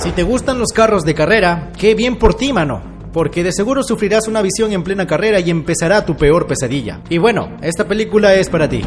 Si te gustan los carros de carrera, qué bien por ti, mano. Porque de seguro sufrirás una visión en plena carrera y empezará tu peor pesadilla. Y bueno, esta película es para ti.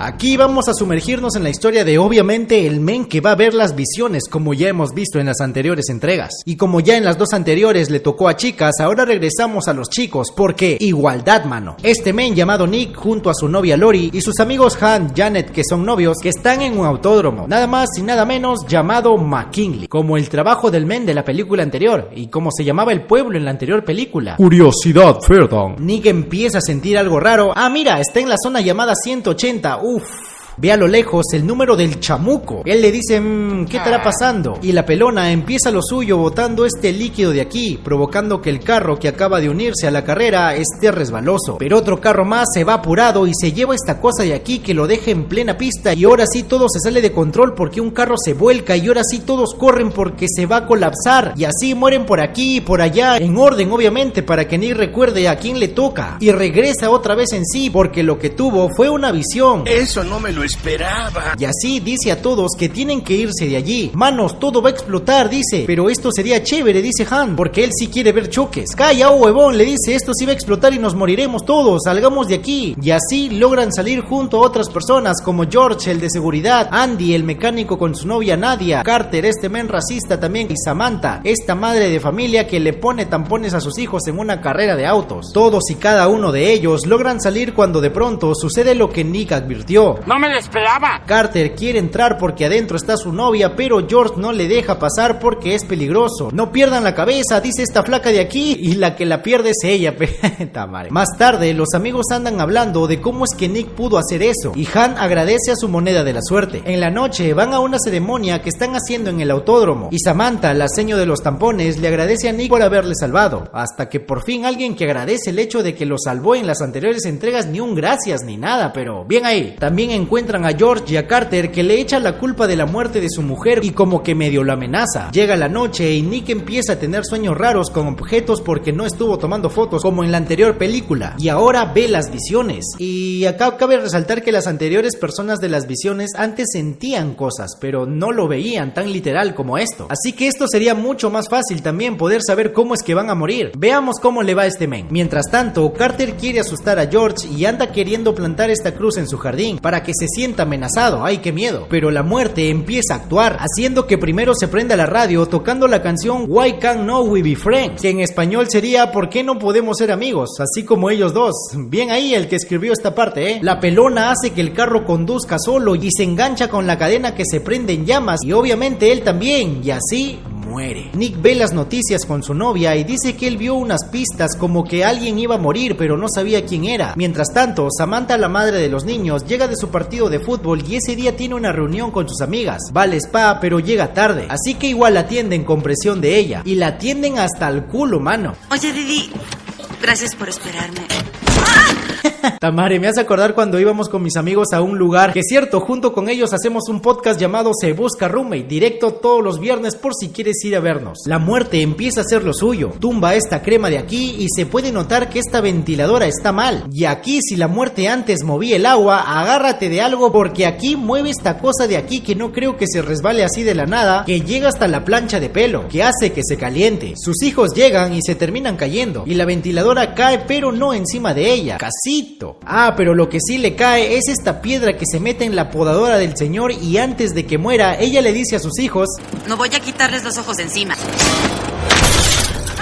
Aquí vamos a sumergirnos en la historia de obviamente el men que va a ver las visiones como ya hemos visto en las anteriores entregas. Y como ya en las dos anteriores le tocó a chicas, ahora regresamos a los chicos porque igualdad mano. Este men llamado Nick junto a su novia Lori y sus amigos Han, Janet que son novios que están en un autódromo, nada más y nada menos llamado McKinley, como el trabajo del men de la película anterior y como se llamaba el pueblo en la anterior película. Curiosidad, Ferdan. Nick empieza a sentir algo raro. Ah, mira, está en la zona llamada 180. oof. Ve a lo lejos el número del chamuco. Él le dice, mmm, ¿qué estará pasando? Y la pelona empieza lo suyo botando este líquido de aquí, provocando que el carro que acaba de unirse a la carrera esté resbaloso. Pero otro carro más se va apurado y se lleva esta cosa de aquí que lo deja en plena pista y ahora sí todo se sale de control porque un carro se vuelca y ahora sí todos corren porque se va a colapsar y así mueren por aquí y por allá en orden obviamente para que ni recuerde a quién le toca y regresa otra vez en sí porque lo que tuvo fue una visión. Eso no me lo esperaba. Y así dice a todos que tienen que irse de allí. Manos, todo va a explotar, dice. Pero esto sería chévere, dice Han, porque él sí quiere ver choques. Calla, oh huevón, le dice, esto sí va a explotar y nos moriremos todos, salgamos de aquí. Y así logran salir junto a otras personas como George, el de seguridad, Andy, el mecánico con su novia Nadia, Carter, este men racista también, y Samantha, esta madre de familia que le pone tampones a sus hijos en una carrera de autos. Todos y cada uno de ellos logran salir cuando de pronto sucede lo que Nick advirtió. No me esperaba. Carter quiere entrar porque adentro está su novia, pero George no le deja pasar porque es peligroso. No pierdan la cabeza, dice esta flaca de aquí, y la que la pierde es ella. Más tarde, los amigos andan hablando de cómo es que Nick pudo hacer eso, y Han agradece a su moneda de la suerte. En la noche van a una ceremonia que están haciendo en el autódromo, y Samantha, la seño de los tampones, le agradece a Nick por haberle salvado, hasta que por fin alguien que agradece el hecho de que lo salvó en las anteriores entregas ni un gracias ni nada, pero bien ahí. También encuentran a George y a Carter que le echa la culpa de la muerte de su mujer y como que medio lo amenaza. Llega la noche y Nick empieza a tener sueños raros con objetos porque no estuvo tomando fotos como en la anterior película y ahora ve las visiones. Y acá cabe resaltar que las anteriores personas de las visiones antes sentían cosas, pero no lo veían tan literal como esto. Así que esto sería mucho más fácil también poder saber cómo es que van a morir. Veamos cómo le va a este men. Mientras tanto, Carter quiere asustar a George y anda queriendo plantar esta cruz en su jardín para que se sienta amenazado. ¡Ay, qué miedo! Pero la muerte empieza a actuar, haciendo que primero se prenda la radio tocando la canción Why Can't No We Be Friends, que en español sería ¿Por qué no podemos ser amigos? Así como ellos dos. Bien ahí el que escribió esta parte, ¿eh? La pelona hace que el carro conduzca solo y se engancha con la cadena que se prende en llamas y obviamente él también, y así muere. Nick ve las noticias con su novia y dice que él vio unas pistas como que alguien iba a morir pero no sabía quién era. Mientras tanto, Samantha, la madre de los niños, llega de su partido de fútbol y ese día tiene una reunión con sus amigas. Va al spa pero llega tarde, así que igual la atienden con presión de ella y la atienden hasta el culo, mano. Oye, Didi, gracias por esperarme. Tamare, me hace acordar cuando íbamos con mis amigos a un lugar que cierto, junto con ellos hacemos un podcast llamado Se Busca Roommate, directo todos los viernes por si quieres ir a vernos. La muerte empieza a hacer lo suyo, tumba esta crema de aquí y se puede notar que esta ventiladora está mal. Y aquí si la muerte antes movía el agua, agárrate de algo porque aquí mueve esta cosa de aquí que no creo que se resbale así de la nada, que llega hasta la plancha de pelo, que hace que se caliente. Sus hijos llegan y se terminan cayendo y la ventiladora cae pero no encima de ella, Ah, pero lo que sí le cae es esta piedra que se mete en la podadora del señor y antes de que muera, ella le dice a sus hijos, No voy a quitarles los ojos de encima.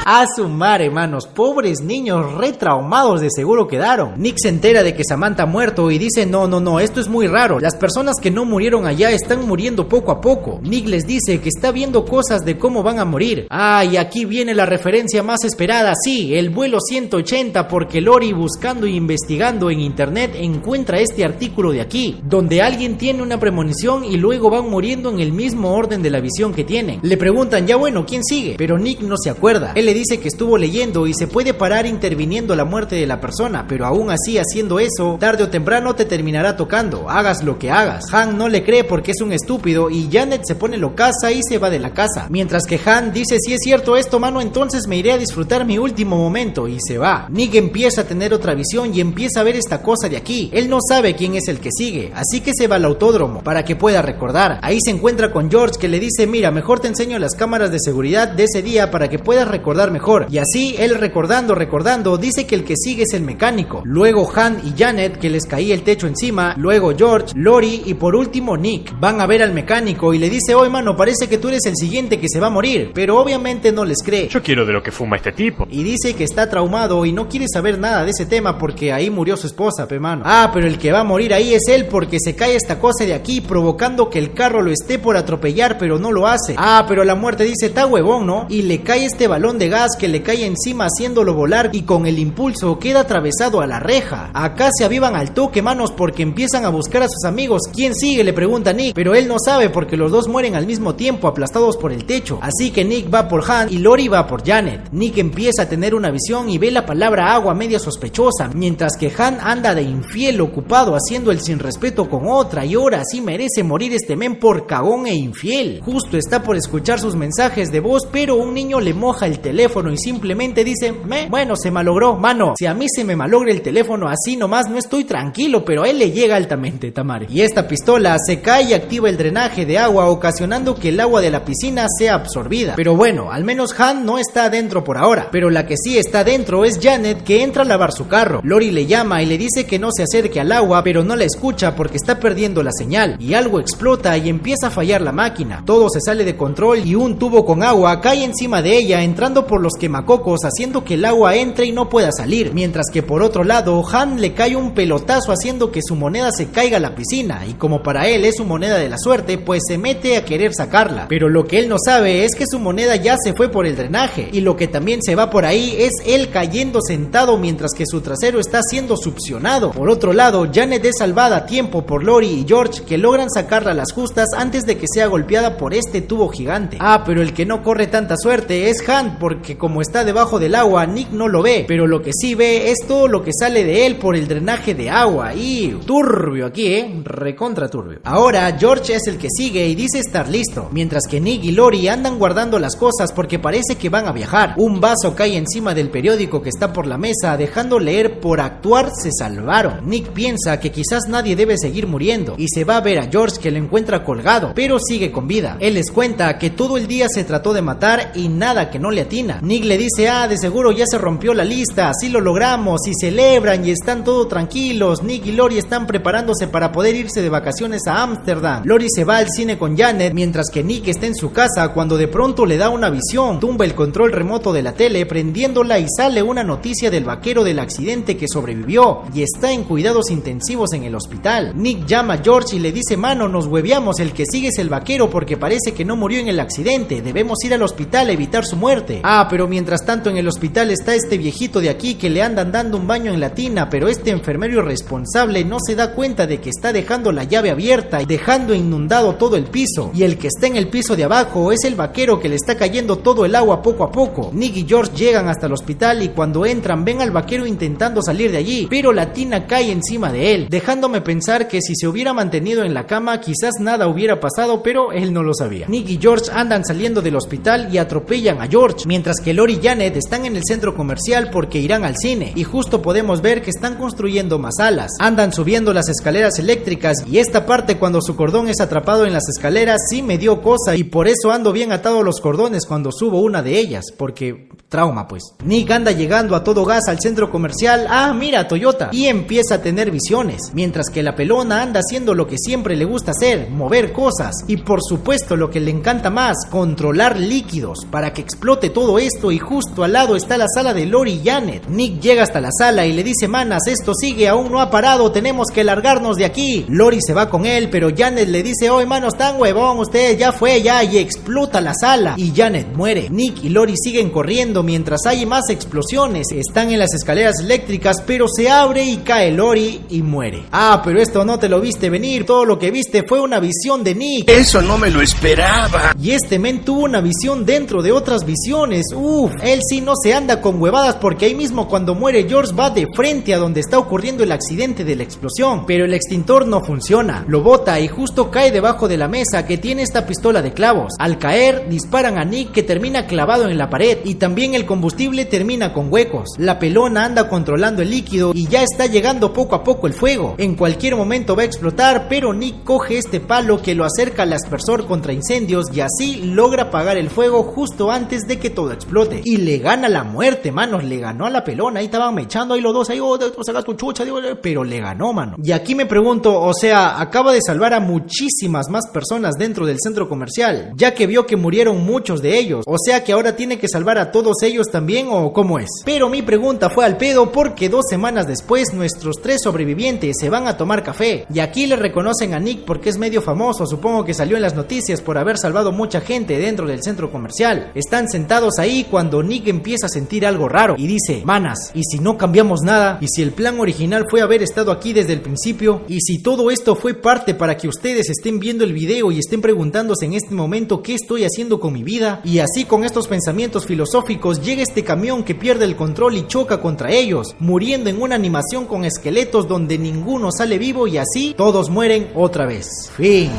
A su madre, hermanos, pobres niños retraumados de seguro quedaron. Nick se entera de que Samantha ha muerto y dice, no, no, no, esto es muy raro. Las personas que no murieron allá están muriendo poco a poco. Nick les dice que está viendo cosas de cómo van a morir. Ah, y aquí viene la referencia más esperada, sí, el vuelo 180, porque Lori buscando e investigando en internet encuentra este artículo de aquí, donde alguien tiene una premonición y luego van muriendo en el mismo orden de la visión que tienen. Le preguntan, ya bueno, ¿quién sigue? Pero Nick no se acuerda. Él le dice que estuvo leyendo y se puede parar interviniendo la muerte de la persona, pero aún así haciendo eso, tarde o temprano te terminará tocando, hagas lo que hagas. Han no le cree porque es un estúpido y Janet se pone locasa y se va de la casa. Mientras que Han dice si es cierto esto, mano, entonces me iré a disfrutar mi último momento y se va. Nick empieza a tener otra visión y empieza a ver esta cosa de aquí. Él no sabe quién es el que sigue, así que se va al autódromo para que pueda recordar. Ahí se encuentra con George que le dice, mira, mejor te enseño las cámaras de seguridad de ese día para que puedas recordar mejor. Y así, él recordando, recordando, dice que el que sigue es el mecánico. Luego Han y Janet, que les caía el techo encima. Luego George, Lori y por último Nick. Van a ver al mecánico y le dice, oye mano, parece que tú eres el siguiente que se va a morir. Pero obviamente no les cree. Yo quiero de lo que fuma este tipo. Y dice que está traumado y no quiere saber nada de ese tema porque ahí murió su esposa, pe mano. Ah, pero el que va a morir ahí es él porque se cae esta cosa de aquí provocando que el carro lo esté por atropellar pero no lo hace. Ah, pero la muerte dice, está huevón, ¿no? Y le cae este balón de gas que le cae encima haciéndolo volar y con el impulso queda atravesado a la reja. Acá se avivan al toque, manos, porque empiezan a buscar a sus amigos. ¿Quién sigue? Le pregunta Nick, pero él no sabe porque los dos mueren al mismo tiempo aplastados por el techo. Así que Nick va por Han y Lori va por Janet. Nick empieza a tener una visión y ve la palabra agua media sospechosa, mientras que Han anda de infiel ocupado haciendo el sin respeto con otra y ahora sí merece morir este men por cagón e infiel. Justo está por escuchar sus mensajes de voz, pero un niño le moja el teléfono y simplemente dice, me, bueno, se malogró, mano, si a mí se me malogra el teléfono así nomás no estoy tranquilo, pero él le llega altamente, Tamari. Y esta pistola se cae y activa el drenaje de agua, ocasionando que el agua de la piscina sea absorbida. Pero bueno, al menos Han no está adentro por ahora, pero la que sí está dentro es Janet que entra a lavar su carro. Lori le llama y le dice que no se acerque al agua, pero no la escucha porque está perdiendo la señal. Y algo explota y empieza a fallar la máquina. Todo se sale de control y un tubo con agua cae encima de ella, entrando por los quemacocos, haciendo que el agua entre y no pueda salir. Mientras que por otro lado, Han le cae un pelotazo haciendo que su moneda se caiga a la piscina. Y como para él es su moneda de la suerte, pues se mete a querer sacarla. Pero lo que él no sabe es que su moneda ya se fue por el drenaje. Y lo que también se va por ahí es él cayendo sentado mientras que su trasero está siendo succionado. Por otro lado, Janet es salvada a tiempo por Lori y George que logran sacarla a las justas antes de que sea golpeada por este tubo gigante. Ah, pero el que no corre tanta suerte es Han porque como está debajo del agua, Nick no lo ve, pero lo que sí ve es todo lo que sale de él por el drenaje de agua y turbio aquí, eh, recontra turbio. Ahora George es el que sigue y dice estar listo, mientras que Nick y Lori andan guardando las cosas porque parece que van a viajar. Un vaso cae encima del periódico que está por la mesa, dejando leer por actuar se salvaron. Nick piensa que quizás nadie debe seguir muriendo y se va a ver a George que lo encuentra colgado, pero sigue con vida. Él les cuenta que todo el día se trató de matar y nada que no le Nick le dice, ah, de seguro ya se rompió la lista, así lo logramos y celebran y están todos tranquilos. Nick y Lori están preparándose para poder irse de vacaciones a Ámsterdam. Lori se va al cine con Janet mientras que Nick está en su casa cuando de pronto le da una visión. Tumba el control remoto de la tele prendiéndola y sale una noticia del vaquero del accidente que sobrevivió y está en cuidados intensivos en el hospital. Nick llama a George y le dice, mano, nos hueveamos, el que sigue es el vaquero porque parece que no murió en el accidente, debemos ir al hospital a evitar su muerte. Ah, pero mientras tanto en el hospital está este viejito de aquí que le andan dando un baño en la tina, pero este enfermero irresponsable no se da cuenta de que está dejando la llave abierta y dejando inundado todo el piso. Y el que está en el piso de abajo es el vaquero que le está cayendo todo el agua poco a poco. Nick y George llegan hasta el hospital y cuando entran ven al vaquero intentando salir de allí, pero la tina cae encima de él, dejándome pensar que si se hubiera mantenido en la cama quizás nada hubiera pasado, pero él no lo sabía. Nick y George andan saliendo del hospital y atropellan a George, mientras que Lori y Janet están en el centro comercial porque irán al cine, y justo podemos ver que están construyendo más alas. Andan subiendo las escaleras eléctricas y esta parte cuando su cordón es atrapado en las escaleras sí me dio cosa y por eso ando bien atado los cordones cuando subo una de ellas, porque trauma pues. Nick anda llegando a todo gas al centro comercial, ah mira Toyota, y empieza a tener visiones, mientras que la pelona anda haciendo lo que siempre le gusta hacer, mover cosas, y por supuesto lo que le encanta más, controlar líquidos, para que explote todo esto y justo al lado está la sala de Lori y Janet. Nick llega hasta la sala y le dice, manas, esto sigue, aún no ha parado, tenemos que largarnos de aquí. Lori se va con él, pero Janet le dice, oh hermanos, tan huevón, usted ya fue ya y explota la sala. Y Janet muere. Nick y Lori siguen corriendo mientras hay más explosiones. Están en las escaleras eléctricas, pero se abre y cae Lori y muere. Ah, pero esto no te lo viste venir, todo lo que viste fue una visión de Nick. Eso no me lo esperaba. Y este men tuvo una visión dentro de otras visiones uff, él sí no se anda con huevadas porque ahí mismo cuando muere George va de frente a donde está ocurriendo el accidente de la explosión, pero el extintor no funciona, lo bota y justo cae debajo de la mesa que tiene esta pistola de clavos. Al caer, disparan a Nick que termina clavado en la pared y también el combustible termina con huecos. La pelona anda controlando el líquido y ya está llegando poco a poco el fuego. En cualquier momento va a explotar, pero Nick coge este palo que lo acerca al aspersor contra incendios y así logra apagar el fuego justo antes de que todo explote. Y le gana la muerte, manos, le ganó a la pelona, ahí estaban mechando ahí los dos, ahí, oh, sacas tu chucha, digo, pero le ganó, mano. Y aquí me pregunto, o sea, acaba de salvar a muchísimas más personas dentro del centro comercial, ya que vio que murieron muchos de ellos, o sea que ahora tiene que salvar a todos ellos también o cómo es. Pero mi pregunta fue al pedo porque dos semanas después nuestros tres sobrevivientes se van a tomar café y aquí le reconocen a Nick porque es medio famoso, supongo que salió en las noticias por haber salvado mucha gente dentro del centro comercial. Están sentados ahí cuando Nick empieza a sentir algo raro y dice, manas, ¿y si no cambiamos nada? ¿Y si el plan original fue haber estado aquí desde el principio? ¿Y si todo esto fue parte para que ustedes estén viendo el video y estén preguntándose en este momento qué estoy haciendo con mi vida? Y así con estos pensamientos filosóficos llega este camión que pierde el control y choca contra ellos, muriendo en una animación con esqueletos donde ninguno sale vivo y así todos mueren otra vez. Fin.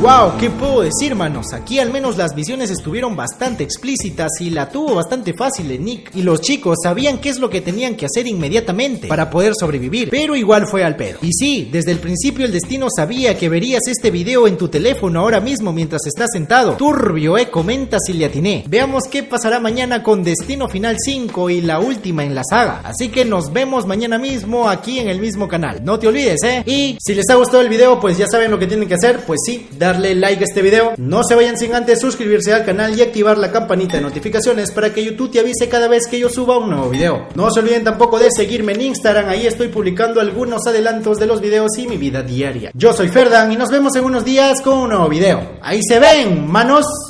Wow, ¿qué puedo decir, manos? Aquí al menos las visiones estuvieron bastante explícitas y la tuvo bastante fácil en Nick. Y los chicos sabían qué es lo que tenían que hacer inmediatamente para poder sobrevivir, pero igual fue al pedo. Y sí, desde el principio el destino sabía que verías este video en tu teléfono ahora mismo mientras estás sentado. Turbio, eh, comenta si le atiné. Veamos qué pasará mañana con Destino Final 5 y la última en la saga. Así que nos vemos mañana mismo aquí en el mismo canal. No te olvides, eh. Y si les ha gustado el video, pues ya saben lo que tienen que hacer, pues sí, darle like a este video. No se vayan sin antes suscribirse al canal y activar la campanita de notificaciones para que YouTube te avise cada vez que yo suba un nuevo video. No se olviden tampoco de seguirme en Instagram, ahí estoy publicando algunos adelantos de los videos y mi vida diaria. Yo soy Ferdan y nos vemos en unos días con un nuevo video. Ahí se ven, manos.